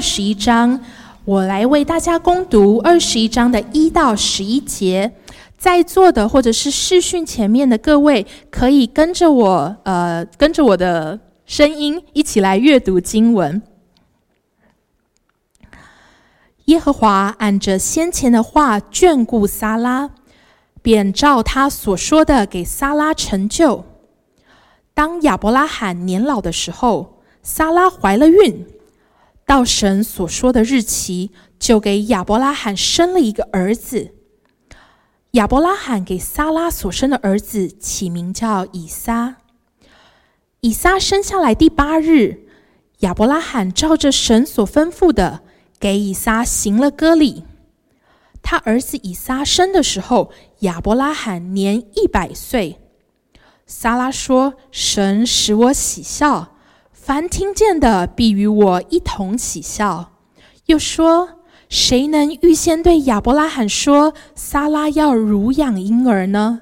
十一章，我来为大家攻读二十一章的一到十一节。在座的或者是视讯前面的各位，可以跟着我，呃，跟着我的声音一起来阅读经文。耶和华按着先前的话眷顾撒拉，便照他所说的给撒拉成就。当亚伯拉罕年老的时候，撒拉怀了孕，到神所说的日期，就给亚伯拉罕生了一个儿子。亚伯拉罕给撒拉所生的儿子起名叫以撒。以撒生下来第八日，亚伯拉罕照着神所吩咐的，给以撒行了割礼。他儿子以撒生的时候，亚伯拉罕年一百岁。撒拉说：“神使我喜笑，凡听见的必与我一同喜笑。”又说。谁能预先对亚伯拉罕说，撒拉要乳养婴儿呢？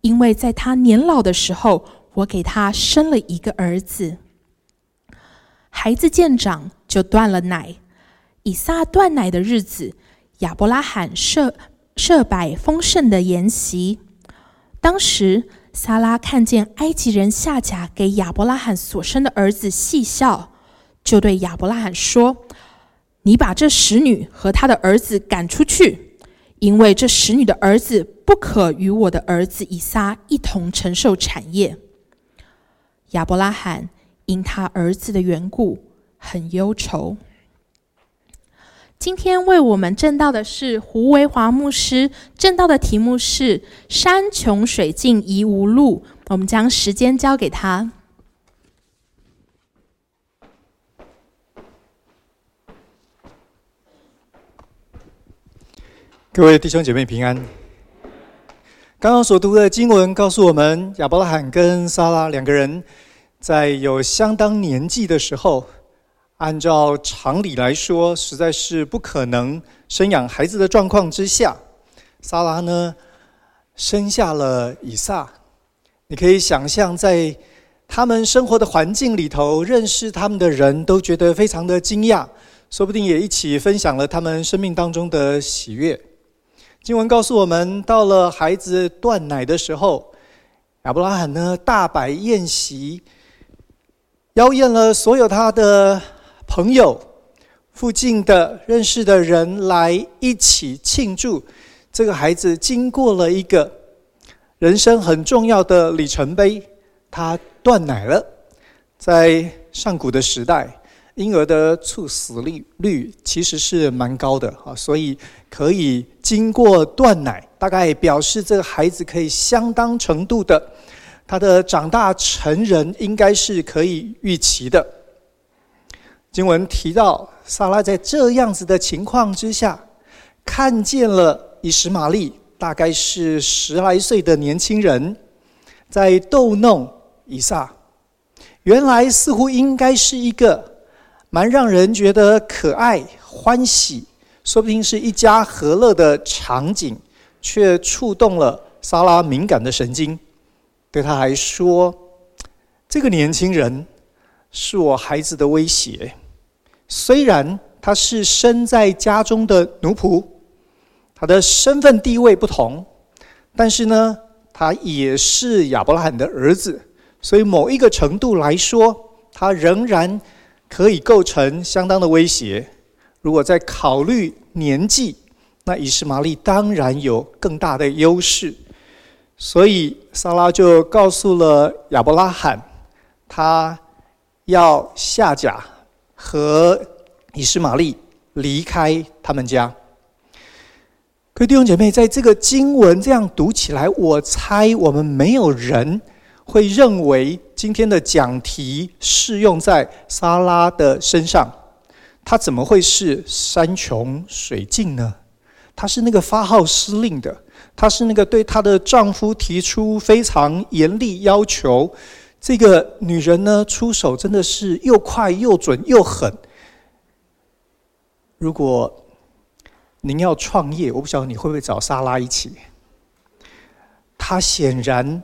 因为在他年老的时候，我给他生了一个儿子。孩子见长，就断了奶。以撒断奶的日子，亚伯拉罕设设摆丰盛的筵席。当时，撒拉看见埃及人夏甲给亚伯拉罕所生的儿子细笑，就对亚伯拉罕说。你把这使女和她的儿子赶出去，因为这使女的儿子不可与我的儿子以撒一同承受产业。亚伯拉罕因他儿子的缘故很忧愁。今天为我们证道的是胡维华牧师，证道的题目是“山穷水尽疑无路”。我们将时间交给他。各位弟兄姐妹平安。刚刚所读的经文告诉我们，亚伯拉罕跟撒拉两个人在有相当年纪的时候，按照常理来说，实在是不可能生养孩子的状况之下，撒拉呢生下了以撒。你可以想象，在他们生活的环境里头，认识他们的人都觉得非常的惊讶，说不定也一起分享了他们生命当中的喜悦。经文告诉我们，到了孩子断奶的时候，亚伯拉罕呢大摆宴席，邀宴了所有他的朋友、附近的认识的人来一起庆祝这个孩子经过了一个人生很重要的里程碑，他断奶了。在上古的时代，婴儿的猝死率率其实是蛮高的啊，所以可以经过断奶，大概表示这个孩子可以相当程度的，他的长大成人应该是可以预期的。经文提到，撒拉在这样子的情况之下，看见了以实玛利，大概是十来岁的年轻人，在逗弄以撒，原来似乎应该是一个。蛮让人觉得可爱、欢喜，说不定是一家和乐的场景，却触动了撒拉敏感的神经。对他来说，这个年轻人是我孩子的威胁。虽然他是身在家中的奴仆，他的身份地位不同，但是呢，他也是亚伯拉罕的儿子，所以某一个程度来说，他仍然。可以构成相当的威胁。如果在考虑年纪，那以实玛利当然有更大的优势。所以萨拉就告诉了亚伯拉罕，他要下甲和以实玛利离开他们家。各位弟兄姐妹，在这个经文这样读起来，我猜我们没有人。会认为今天的讲题适用在撒拉的身上，他怎么会是山穷水尽呢？他是那个发号施令的，他是那个对她的丈夫提出非常严厉要求。这个女人呢，出手真的是又快又准又狠。如果您要创业，我不晓得你会不会找莎拉一起。她显然。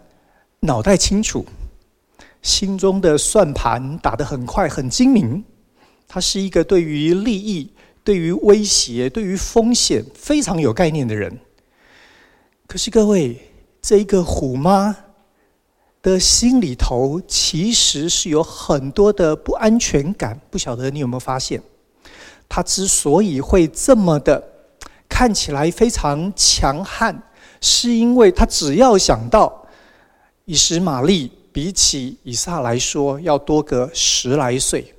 脑袋清楚，心中的算盘打得很快很精明，她是一个对于利益、对于威胁、对于风险非常有概念的人。可是各位，这一个虎妈的心里头其实是有很多的不安全感。不晓得你有没有发现？他之所以会这么的看起来非常强悍，是因为他只要想到以实玛利比起以撒来说要多个十来岁。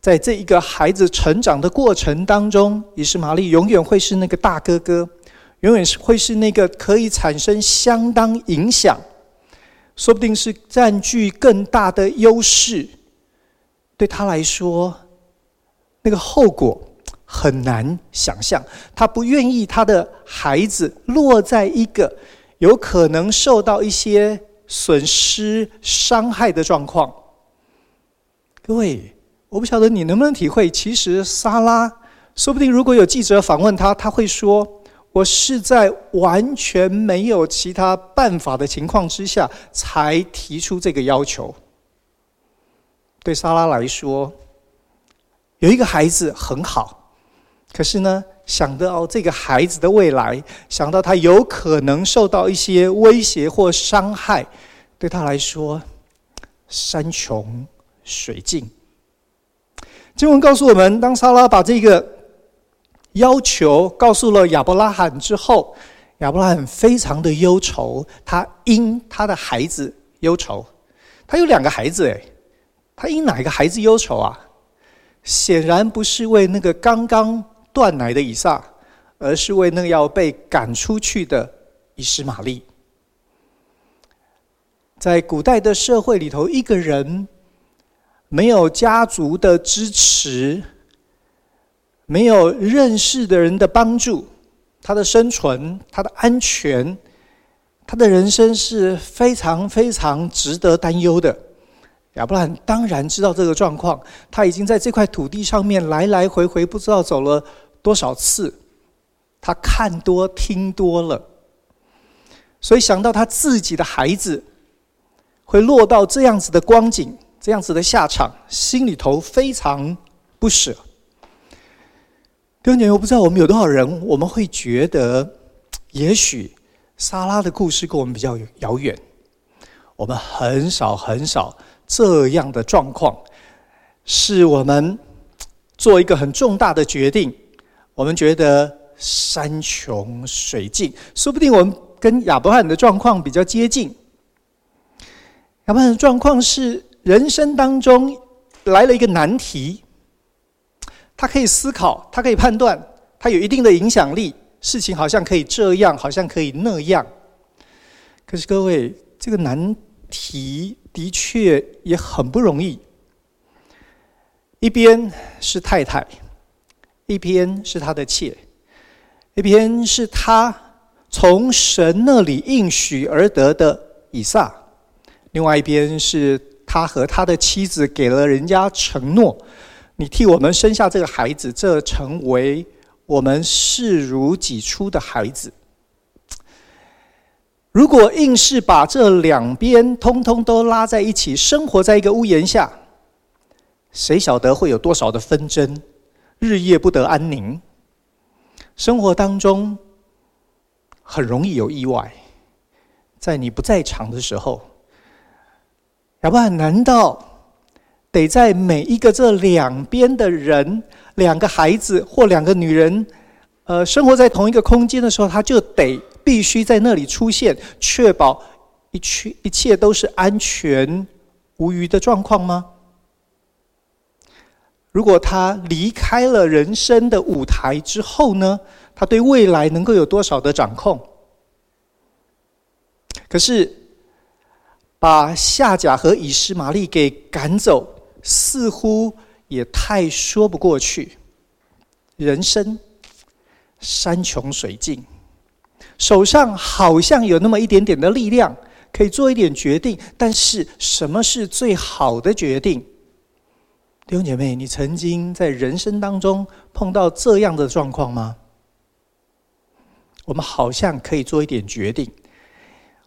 在这一个孩子成长的过程当中，以实玛利永远会是那个大哥哥，永远是会是那个可以产生相当影响，说不定是占据更大的优势。对他来说，那个后果很难想象。他不愿意他的孩子落在一个有可能受到一些损失、伤害的状况。各位。我不晓得你能不能体会，其实莎拉说不定，如果有记者访问他，他会说：“我是在完全没有其他办法的情况之下，才提出这个要求。”对莎拉来说，有一个孩子很好，可是呢，想到这个孩子的未来，想到他有可能受到一些威胁或伤害，对他来说，山穷水尽。经文告诉我们，当莎拉把这个要求告诉了亚伯拉罕之后，亚伯拉罕非常的忧愁，他因他的孩子忧愁。他有两个孩子，诶，他因哪一个孩子忧愁啊？显然不是为那个刚刚断奶的以撒，而是为那个要被赶出去的以实玛利。在古代的社会里头，一个人。没有家族的支持，没有认识的人的帮助，他的生存、他的安全、他的人生是非常非常值得担忧的。亚伯兰当然知道这个状况，他已经在这块土地上面来来回回不知道走了多少次，他看多听多了，所以想到他自己的孩子会落到这样子的光景。这样子的下场，心里头非常不舍。弟兄姐妹，我不知道我们有多少人，我们会觉得，也许莎拉的故事跟我们比较遥远。我们很少很少这样的状况，是我们做一个很重大的决定，我们觉得山穷水尽，说不定我们跟亚伯拉罕的状况比较接近。亚伯拉罕的状况是。人生当中来了一个难题，他可以思考，他可以判断，他有一定的影响力，事情好像可以这样，好像可以那样。可是各位，这个难题的确也很不容易。一边是太太，一边是他的妾，一边是他从神那里应许而得的以撒，另外一边是。他和他的妻子给了人家承诺：“你替我们生下这个孩子，这成为我们视如己出的孩子。”如果硬是把这两边通通都拉在一起，生活在一个屋檐下，谁晓得会有多少的纷争，日夜不得安宁。生活当中很容易有意外，在你不在场的时候。要不然，难道得在每一个这两边的人，两个孩子或两个女人，呃，生活在同一个空间的时候，他就得必须在那里出现，确保一切一切都是安全无虞的状况吗？如果他离开了人生的舞台之后呢？他对未来能够有多少的掌控？可是。把夏甲和以实玛利给赶走，似乎也太说不过去。人生山穷水尽，手上好像有那么一点点的力量，可以做一点决定，但是什么是最好的决定？弟兄姐妹，你曾经在人生当中碰到这样的状况吗？我们好像可以做一点决定。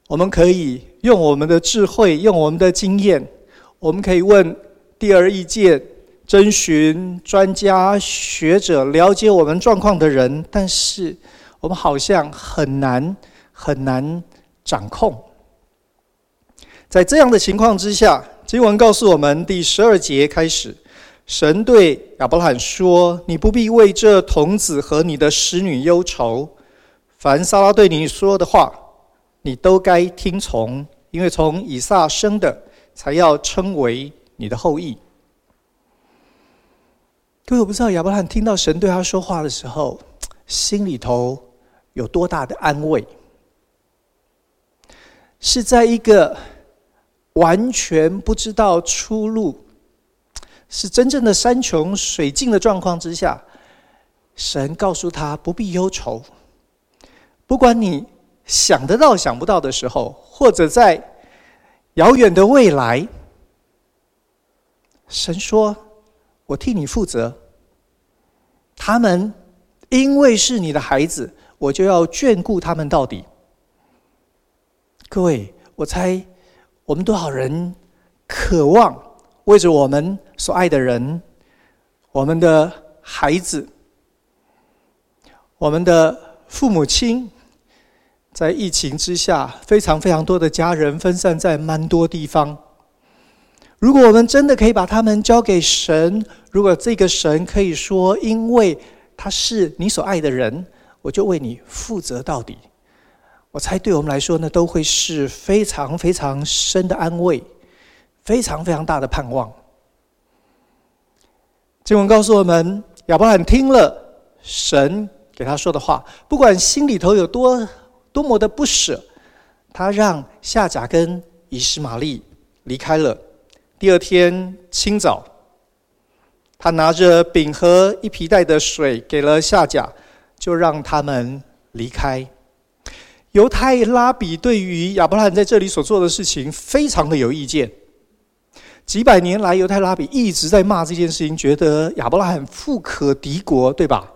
我们可以用我们的智慧，用我们的经验，我们可以问第二意见、征询专家学者，了解我们状况的人，但是我们好像很难很难掌控。在这样的情况之下，经文告诉我们，第十二节开始，神对亚伯拉罕说：“你不必为这童子和你的使女忧愁，凡撒拉对你说的话，你都该听从，因为从以撒生的，才要称为你的后裔。”各位，我不知道亚伯拉罕听到神对他说话的时候，心里头有多大的安慰？是在一个完全不知道出路，是真正的山穷水尽的状况之下，神告诉他不必忧愁，不管你想得到想不到的时候，或者在遥远的未来，神说。我替你负责，他们因为是你的孩子，我就要眷顾他们到底。各位，我猜我们多少人渴望为着我们所爱的人、我们的孩子、我们的父母亲，在疫情之下，非常非常多的家人分散在蛮多地方。如果我们真的可以把他们交给神，如果这个神可以说，因为他是你所爱的人，我就为你负责到底，我猜对我们来说呢，都会是非常非常深的安慰，非常非常大的盼望。经文告诉我们，亚伯兰听了神给他说的话，不管心里头有多多么的不舍，他让夏甲跟以实玛利离开了。第二天清早，他拿着饼和一皮袋的水给了夏甲，就让他们离开。犹太拉比对于亚伯拉罕在这里所做的事情非常的有意见。几百年来，犹太拉比一直在骂这件事情，觉得亚伯拉罕富可敌国，对吧？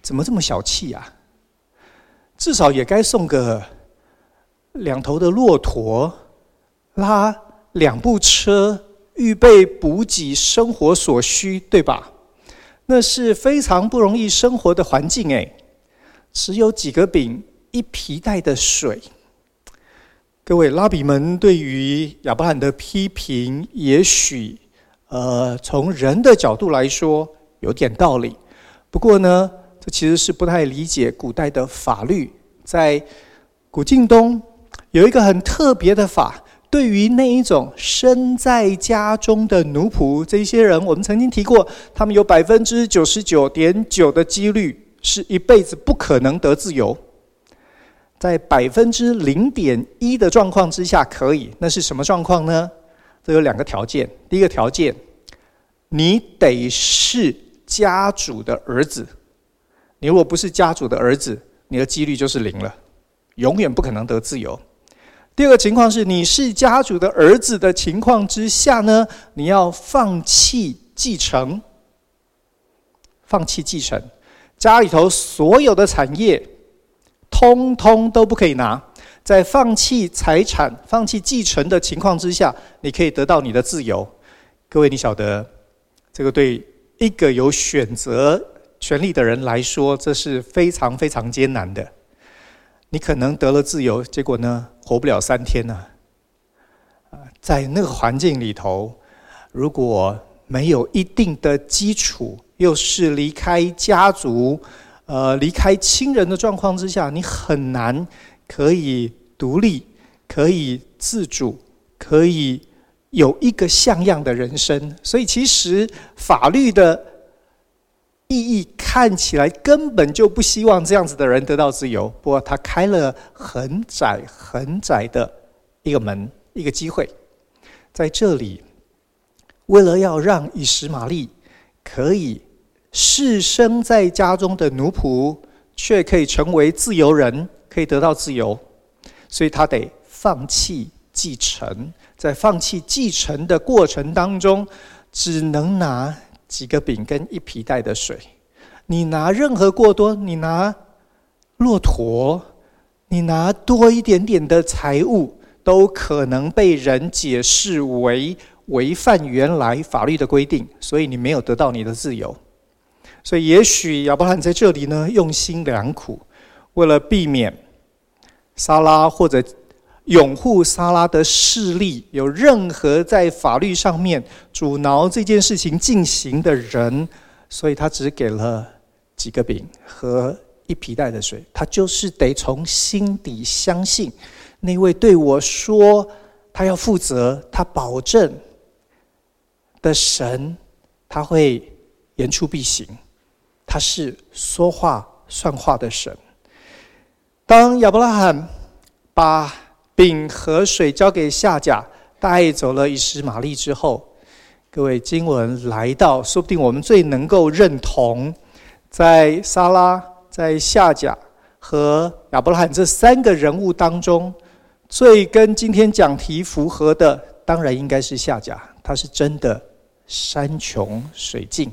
怎么这么小气啊？至少也该送个两头的骆驼拉。两部车，预备补给生活所需，对吧？那是非常不容易生活的环境诶，只有几个饼，一皮袋的水。各位拉比们对于亚伯兰的批评，也许呃，从人的角度来说有点道理。不过呢，这其实是不太理解古代的法律。在古近东有一个很特别的法。对于那一种身在家中的奴仆，这些人，我们曾经提过，他们有百分之九十九点九的几率是一辈子不可能得自由，在百分之零点一的状况之下可以，那是什么状况呢？这有两个条件，第一个条件，你得是家主的儿子，你如果不是家主的儿子，你的几率就是零了，永远不可能得自由。第二个情况是，你是家主的儿子的情况之下呢，你要放弃继承，放弃继承，家里头所有的产业，通通都不可以拿。在放弃财产、放弃继承的情况之下，你可以得到你的自由。各位，你晓得，这个对一个有选择权利的人来说，这是非常非常艰难的。你可能得了自由，结果呢，活不了三天呢。啊在那个环境里头，如果没有一定的基础，又是离开家族、呃，离开亲人的状况之下，你很难可以独立、可以自主、可以有一个像样的人生。所以，其实法律的。意义看起来根本就不希望这样子的人得到自由，不过他开了很窄很窄的一个门，一个机会，在这里，为了要让以实玛利可以是生在家中的奴仆，却可以成为自由人，可以得到自由，所以他得放弃继承，在放弃继承的过程当中，只能拿。几个饼跟一皮袋的水，你拿任何过多，你拿骆驼，你拿多一点点的财物，都可能被人解释为违反原来法律的规定，所以你没有得到你的自由。所以，也许亚伯拉罕在这里呢，用心良苦，为了避免撒拉或者拥护撒拉的势力有任何在法律上面阻挠这件事情进行的人，所以他只给了几个饼和一皮带的水。他就是得从心底相信那位对我说他要负责、他保证的神，他会言出必行。他是说话算话的神。当亚伯拉罕把饼和水交给夏甲，带走了以实玛利之后，各位经文来到，说不定我们最能够认同，在撒拉、在夏甲和亚伯拉罕这三个人物当中，最跟今天讲题符合的，当然应该是夏甲，他是真的山穷水尽。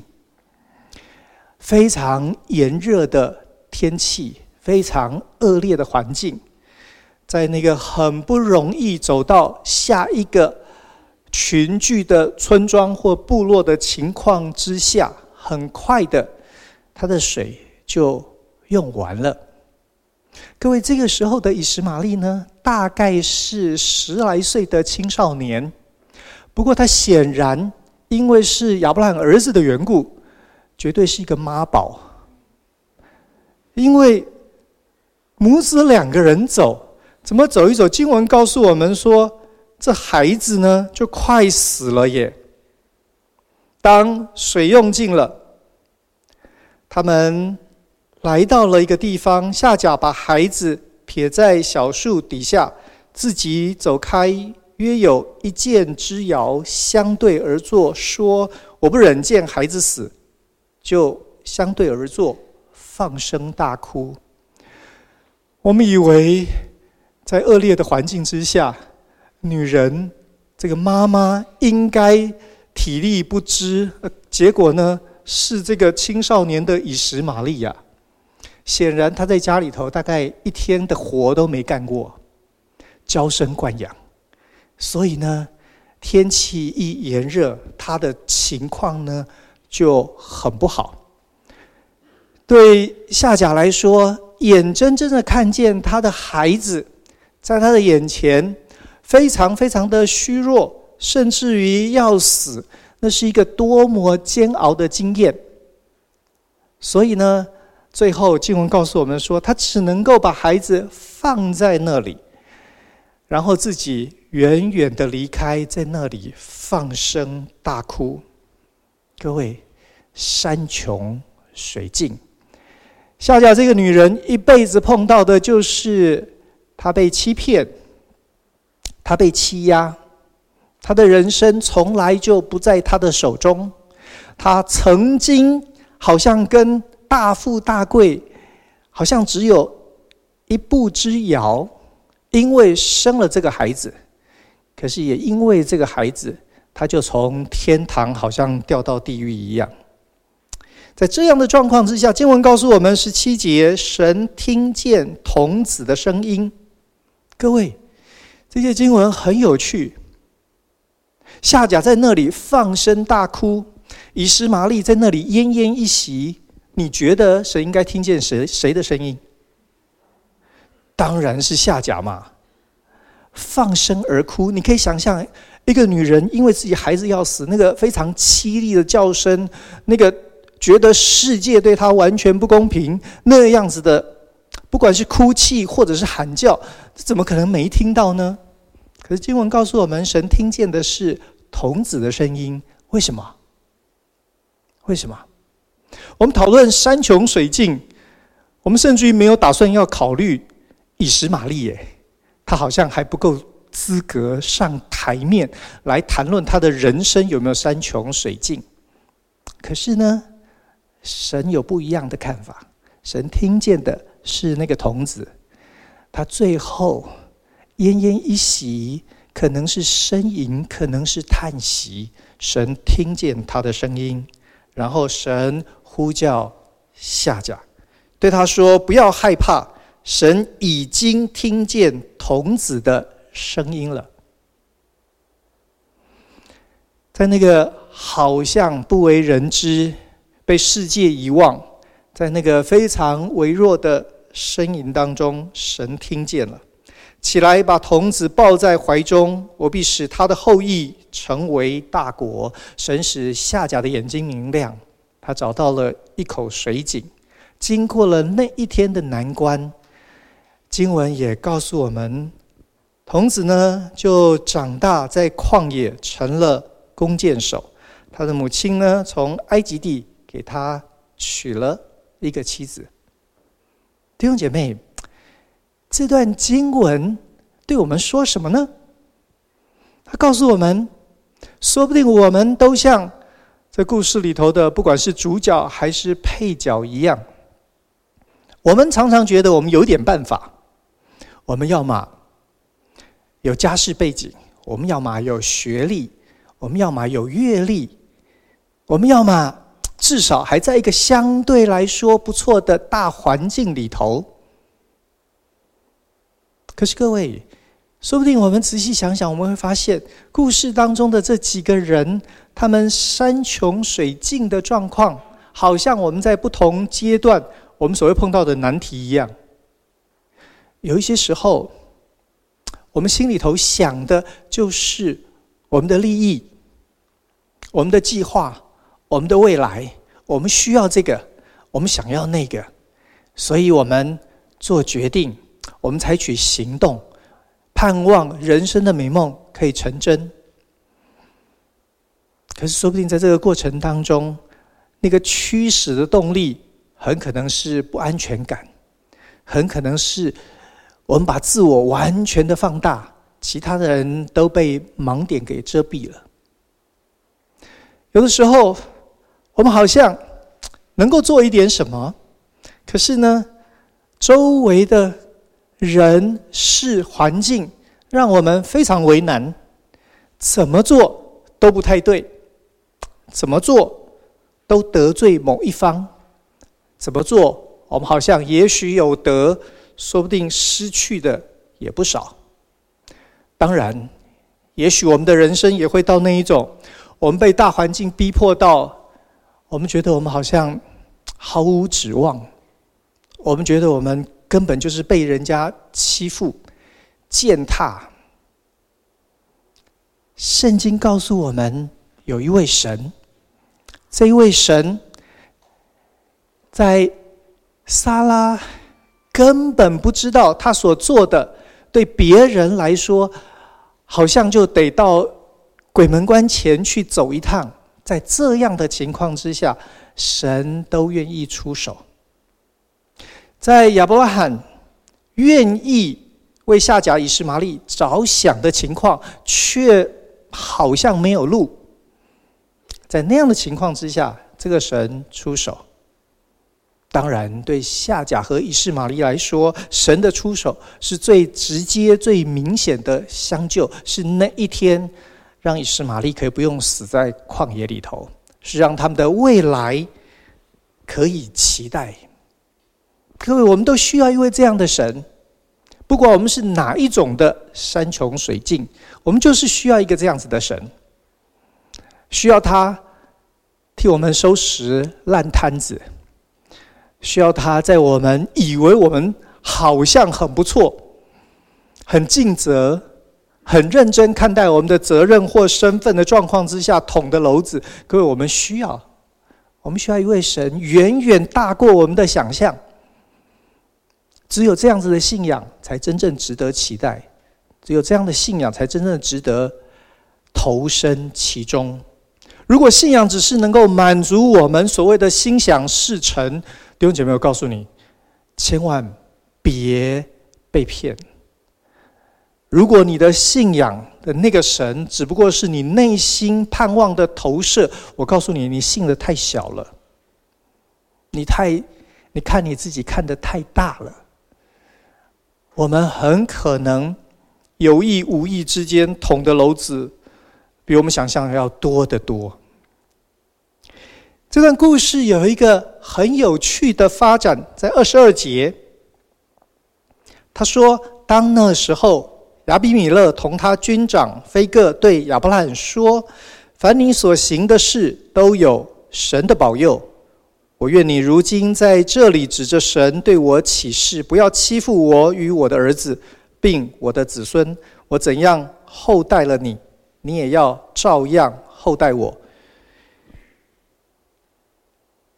非常炎热的天气，非常恶劣的环境，在那个很不容易走到下一个群聚的村庄或部落的情况之下，很快的，他的水就用完了。各位，这个时候的以实玛利呢，大概是十来岁的青少年，不过他显然因为是亚伯拉罕儿子的缘故。绝对是一个妈宝，因为母子两个人走，怎么走一走？经文告诉我们说，这孩子呢就快死了耶。当水用尽了，他们来到了一个地方，夏甲把孩子撇在小树底下，自己走开，约有一箭之遥，相对而坐，说：“我不忍见孩子死。”就相对而坐，放声大哭。我们以为，在恶劣的环境之下，女人这个妈妈应该体力不支，结果呢是这个青少年的以实玛利亚。显然他在家里头大概一天的活都没干过，娇生惯养，所以呢，天气一炎热，他的情况呢，就很不好。对夏甲来说，眼睁睁的看见他的孩子在他的眼前，非常非常的虚弱，甚至于要死，那是一个多么煎熬的经验。所以呢，最后经文告诉我们说，他只能够把孩子放在那里，然后自己远远的离开，在那里放声大哭。各位，山穷水尽，夏甲这个女人一辈子碰到的就是他被欺骗，他被欺压，他的人生从来就不在他的手中。他曾经好像跟大富大贵，好像只有一步之遥，因为生了这个孩子，可是也因为这个孩子。他就从天堂好像掉到地狱一样，在这样的状况之下，经文告诉我们十七节，神听见童子的声音。各位，这些经文很有趣。夏甲在那里放声大哭，以实玛利在那里奄奄一息。你觉得神应该听见谁谁的声音？当然是夏甲嘛，放声而哭。你可以想象。一个女人因为自己孩子要死，那个非常凄厉的叫声，那个觉得世界对她完全不公平，那样子的，不管是哭泣或者是喊叫，怎么可能没听到呢？可是经文告诉我们，神听见的是童子的声音。为什么？为什么？我们讨论山穷水尽，我们甚至于没有打算要考虑以实玛利耶，他好像还不够。资格上台面来谈论他的人生有没有山穷水尽？可是呢，神有不一样的看法。神听见的是那个童子，他最后奄奄一息，可能是呻吟，可能是叹息。神听见他的声音，然后神呼叫夏甲，对他说：“不要害怕，神已经听见童子的。”声音了。在那个好像不为人知、被世界遗忘，在那个非常微弱的呻吟当中，神听见了，起来把童子抱在怀中，我必使他的后裔成为大国。神使夏甲的眼睛明亮，他找到了一口水井。经过了那一天的难关，经文也告诉我们，童子呢就长大在旷野，成了弓箭手。他的母亲呢从埃及地给他娶了一个妻子。弟兄姐妹，这段经文对我们说什么呢？他告诉我们，说不定我们都像这故事里头的，不管是主角还是配角一样。我们常常觉得我们有点办法，我们要么有家世背景，我们要么有学历，我们要么有阅历，我们要么至少还在一个相对来说不错的大环境里头。可是各位，说不定我们仔细想想，我们会发现故事当中的这几个人，他们山穷水尽的状况，好像我们在不同阶段。我们所谓碰到的难题一样，有一些时候，我们心里头想的就是我们的利益、我们的计划、我们的未来，我们需要这个，我们想要那个，所以我们做决定，我们采取行动，盼望人生的美梦可以成真。可是，说不定在这个过程当中，那个驱使的动力。很可能是不安全感，很可能是我们把自我完全的放大，其他的人都被盲点给遮蔽了。有的时候，我们好像能够做一点什么，可是呢，周围的人事环境让我们非常为难，怎么做都不太对，怎么做都得罪某一方。怎么做？我们好像也许有得，说不定失去的也不少。当然，也许我们的人生也会到那一种，我们被大环境逼迫到，我们觉得我们好像毫无指望，我们觉得我们根本就是被人家欺负、践踏。圣经告诉我们，有一位神，这一位神。在撒拉根本不知道他所做的，对别人来说，好像就得到鬼门关前去走一趟。在这样的情况之下，神都愿意出手。在亚伯拉罕愿意为夏甲以实玛利着想的情况，却好像没有路。在那样的情况之下，这个神出手。当然，对夏甲和以实玛利来说，神的出手是最直接、最明显的相救，是那一天让以实玛利可以不用死在旷野里头，是让他们的未来可以期待。各位，我们都需要一位这样的神，不管我们是哪一种的山穷水尽，我们就是需要一个这样子的神，需要他替我们收拾烂摊子。需要他在我们以为我们好像很不错、很尽责、很认真看待我们的责任或身份的状况之下捅的篓子。各位，我们需要，我们需要一位神，远远大过我们的想象。只有这样子的信仰，才真正值得期待；只有这样的信仰，才真正值得投身其中。如果信仰只是能够满足我们所谓的心想事成，弟兄姐妹，我告诉你，千万别被骗。如果你的信仰的那个神只不过是你内心盼望的投射，我告诉你，你信的太小了。你太，你看你自己看的太大了。我们很可能有意无意之间捅的篓子，比我们想象的要多得多。这段故事有一个很有趣的发展，在二十二节，他说：“当那时候，亚比米勒同他军长非各对亚伯拉罕说：‘凡你所行的事都有神的保佑。我愿你如今在这里指着神对我起誓，不要欺负我与我的儿子，并我的子孙。我怎样厚待了你，你也要照样厚待我。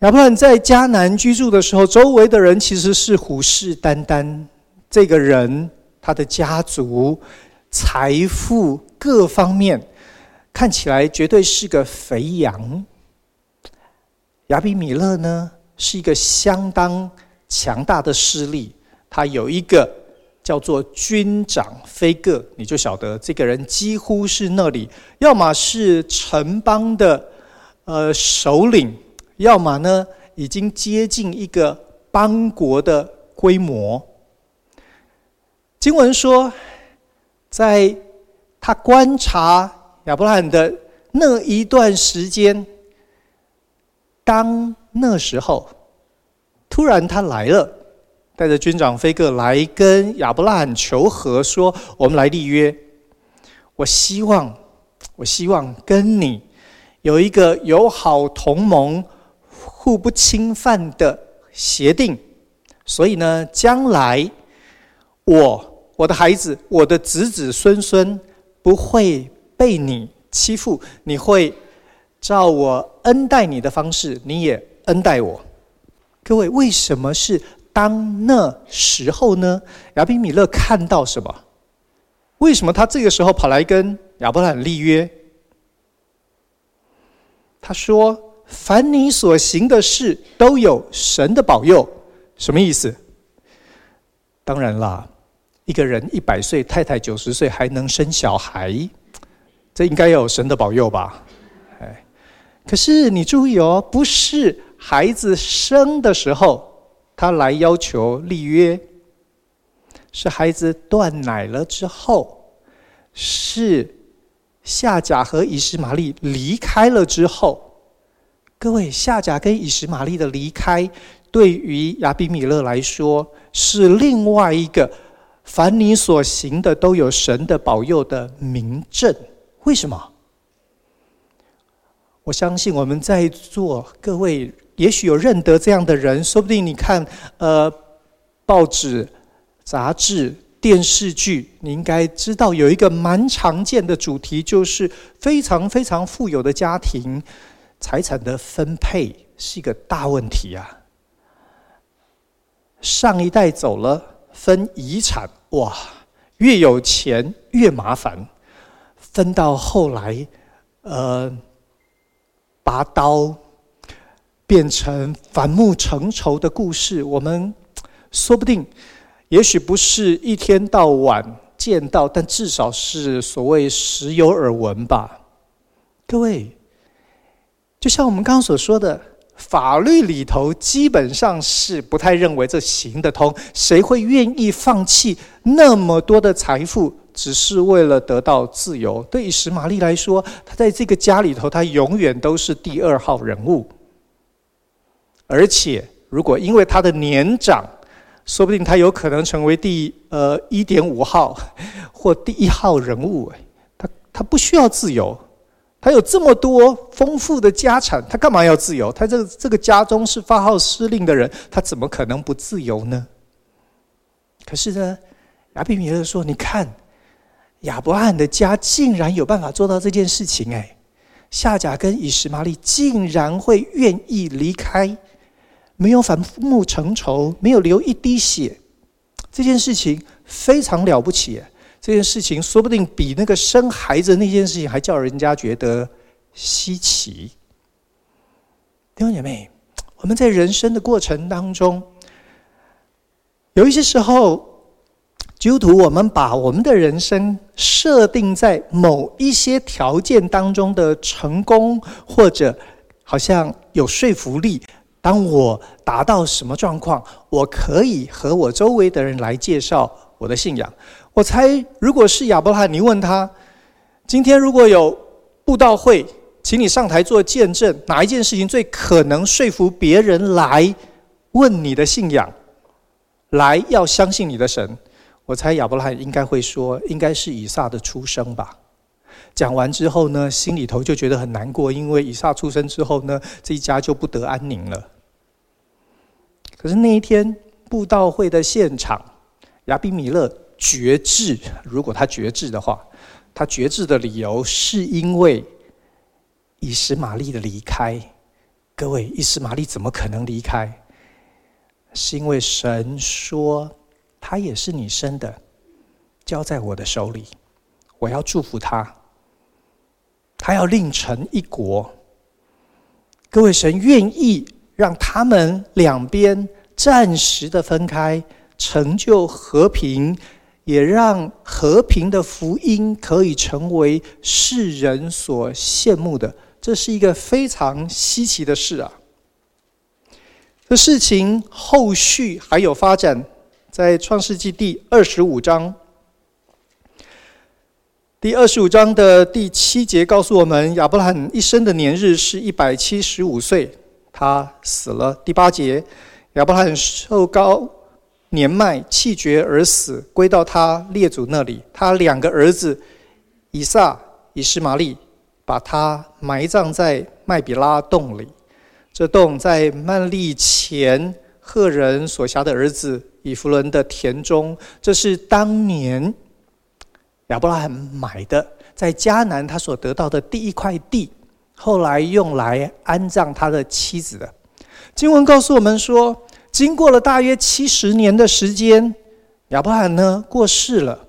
亚伯兰在迦南居住的时候，周围的人其实是虎视眈眈。这个人，他的家族、财富各方面，看起来绝对是个肥羊。亚比米勒呢，是一个相当强大的势力，他有一个叫做军长菲戈，你就晓得这个人几乎是那里，要么是城邦的呃首领，要么呢已经接近一个邦国的规模。经文说，在他观察亚伯拉罕的那一段时间。当那时候，突然他来了，带着军长菲各来跟亚伯拉罕求和，说：“我们来立约，我希望，我希望跟你有一个友好同盟、互不侵犯的协定。所以呢，将来我、我的孩子、我的子子孙孙不会被你欺负，你会。”照我恩待你的方式，你也恩待我。各位，为什么是当那时候呢？亚比米勒看到什么？为什么他这个时候跑来跟亚伯拉罕立约？他说：“凡你所行的事，都有神的保佑。”什么意思？当然啦，一个人一百岁，太太九十岁还能生小孩，这应该有神的保佑吧？哎可是你注意哦，不是孩子生的时候他来要求立约，是孩子断奶了之后，是夏甲和以实玛利离开了之后。各位，夏甲跟以实玛利的离开，对于亚比米勒来说是另外一个凡你所行的都有神的保佑的明证。为什么？我相信我们在座各位，也许有认得这样的人，说不定你看，呃，报纸、杂志、电视剧，你应该知道有一个蛮常见的主题，就是非常非常富有的家庭，财产的分配是一个大问题啊。上一代走了，分遗产，哇，越有钱越麻烦，分到后来，呃。拔刀变成反目成仇的故事，我们说不定，也许不是一天到晚见到，但至少是所谓时有耳闻吧。各位，就像我们刚刚所说的，法律里头基本上是不太认为这行得通，谁会愿意放弃那么多的财富？只是为了得到自由。对于史玛丽来说，她在这个家里头，她永远都是第二号人物。而且，如果因为他的年长，说不定他有可能成为第呃一点五号或第一号人物。他他不需要自由，他有这么多丰富的家产，他干嘛要自由？他这个这个家中是发号施令的人，他怎么可能不自由呢？可是呢，亚比米勒说：“你看。”亚伯罕的家竟然有办法做到这件事情，哎，夏甲跟以实玛利竟然会愿意离开，没有反目成仇，没有流一滴血，这件事情非常了不起。这件事情说不定比那个生孩子那件事情还叫人家觉得稀奇。弟兄姐妹，我们在人生的过程当中，有一些时候。基督徒，我们把我们的人生设定在某一些条件当中的成功，或者好像有说服力。当我达到什么状况，我可以和我周围的人来介绍我的信仰。我猜，如果是亚伯拉罕，你问他，今天如果有布道会，请你上台做见证，哪一件事情最可能说服别人来问你的信仰，来要相信你的神？我猜亚伯拉罕应该会说，应该是以撒的出生吧。讲完之后呢，心里头就觉得很难过，因为以撒出生之后呢，这一家就不得安宁了。可是那一天布道会的现场，亚比米勒绝志，如果他绝志的话，他绝志的理由是因为以实玛利的离开。各位，以实玛利怎么可能离开？是因为神说他也是你生的，交在我的手里，我要祝福他。他要另成一国。各位，神愿意让他们两边暂时的分开，成就和平，也让和平的福音可以成为世人所羡慕的。这是一个非常稀奇的事啊！这事情后续还有发展，在创世纪第二十五章。第二十五章的第七节告诉我们，亚伯拉罕一生的年日是一百七十五岁，他死了。第八节，亚伯拉罕寿高年迈，气绝而死，归到他列祖那里。他两个儿子以撒、以实玛利，把他埋葬在麦比拉洞里。这洞在曼利前赫人所辖的儿子以弗伦的田中。这是当年。亚伯拉罕买的，在迦南他所得到的第一块地，后来用来安葬他的妻子的。经文告诉我们说，经过了大约七十年的时间，亚伯罕呢过世了。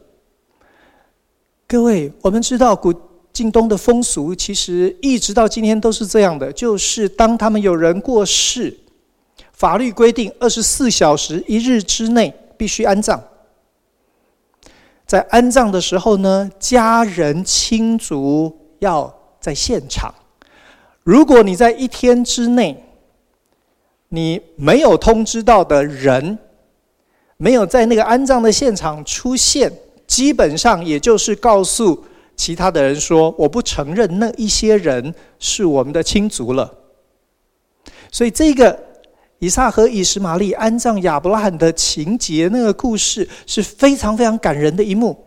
各位，我们知道古晋东的风俗，其实一直到今天都是这样的，就是当他们有人过世，法律规定二十四小时一日之内必须安葬。在安葬的时候呢，家人亲族要在现场。如果你在一天之内，你没有通知到的人，没有在那个安葬的现场出现，基本上也就是告诉其他的人说，我不承认那一些人是我们的亲族了。所以这个。以撒和以实玛利安葬亚伯拉罕的情节，那个故事是非常非常感人的一幕。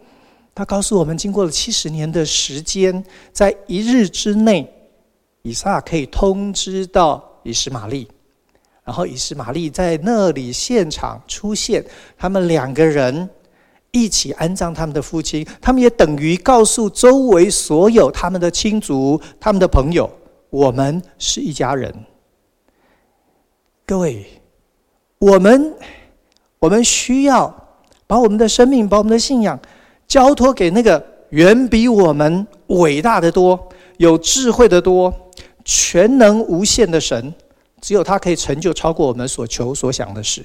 他告诉我们，经过了七十年的时间，在一日之内，以撒可以通知到以实玛利，然后以实玛利在那里现场出现，他们两个人一起安葬他们的父亲。他们也等于告诉周围所有他们的亲族、他们的朋友，我们是一家人。各位，我们我们需要把我们的生命、把我们的信仰交托给那个远比我们伟大的多、有智慧的多、全能无限的神。只有他可以成就超过我们所求所想的事。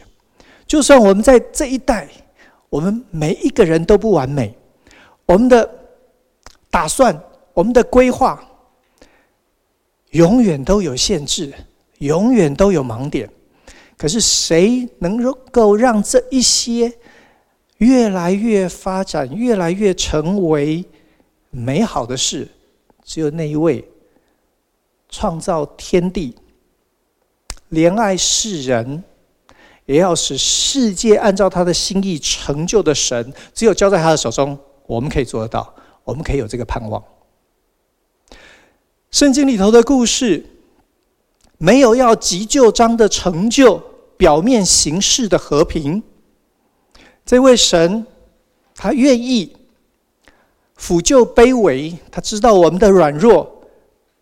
就算我们在这一代，我们每一个人都不完美，我们的打算、我们的规划，永远都有限制。永远都有盲点，可是谁能够让这一些越来越发展、越来越成为美好的事？只有那一位创造天地、怜爱世人，也要使世界按照他的心意成就的神，只有交在他的手中，我们可以做得到，我们可以有这个盼望。圣经里头的故事。没有要急就章的成就，表面形式的和平。这位神，他愿意抚救卑微，他知道我们的软弱，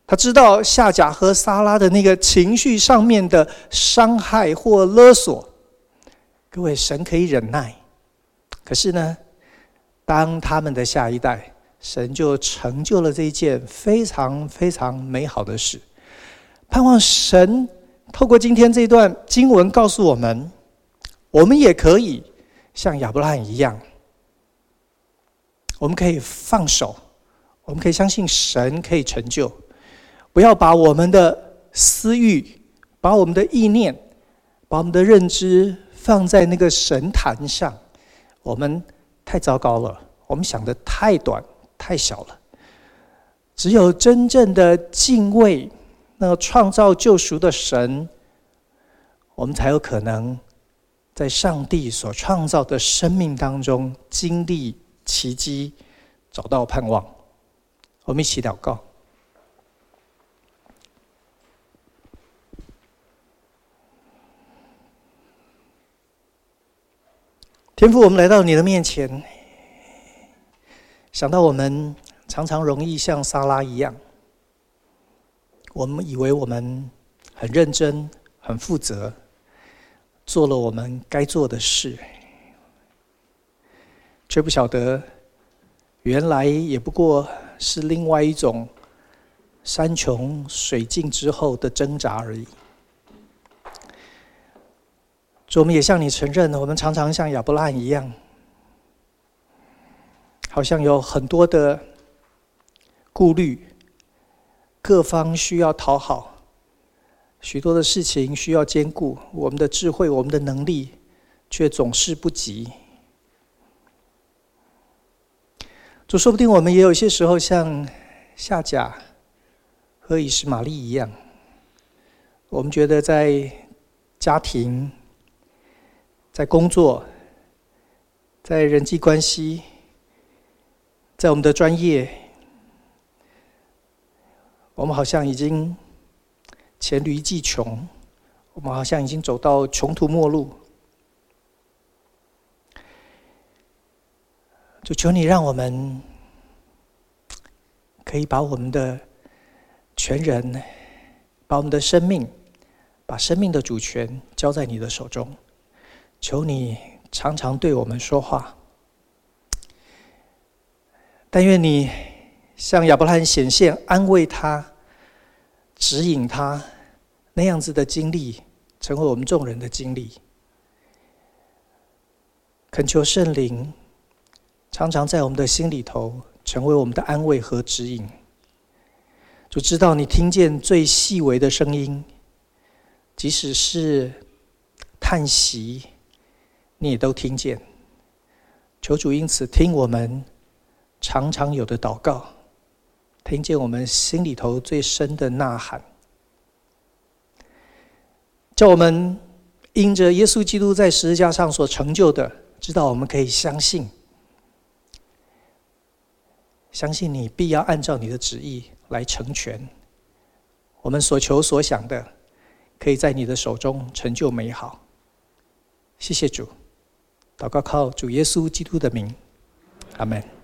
他知道夏甲和撒拉的那个情绪上面的伤害或勒索。各位，神可以忍耐，可是呢，当他们的下一代，神就成就了这一件非常非常美好的事。盼望神透过今天这段经文告诉我们，我们也可以像亚伯拉罕一样，我们可以放手，我们可以相信神可以成就，不要把我们的私欲、把我们的意念、把我们的认知放在那个神坛上，我们太糟糕了，我们想的太短、太小了，只有真正的敬畏。那创造救赎的神，我们才有可能在上帝所创造的生命当中经历奇迹，找到盼望。我们一起祷告。天父，我们来到你的面前，想到我们常常容易像沙拉一样，我们以为我们很认真、很负责，做了我们该做的事，却不晓得原来也不过是另外一种山穷水尽之后的挣扎而已。我们也向你承认，我们常常像亚伯拉罕一样，好像有很多的顾虑，各方需要讨好，许多的事情需要兼顾，我们的智慧、我们的能力却总是不及。就说不定我们也有些时候像夏甲和以实玛利一样，我们觉得在家庭。在工作，在人际关系，在我们的专业，我们好像已经黔驴技穷，我们好像已经走到穷途末路。就求你让我们可以把我们的全人，把我们的生命，把生命的主权交在你的手中。求你常常对我们说话，但愿你向亚伯拉罕显现、安慰他、指引他那样子的经历，成为我们众人的经历。恳求圣灵常常在我们的心里头，成为我们的安慰和指引。就知道你听见最细微的声音，即使是叹息。你也都听见，求主因此听我们常常有的祷告，听见我们心里头最深的呐喊，叫我们因着耶稣基督在十字架上所成就的，知道我们可以相信，相信你必要按照你的旨意来成全我们所求所想的，可以在你的手中成就美好。谢谢主。祷告靠主耶稣基督的名，阿门。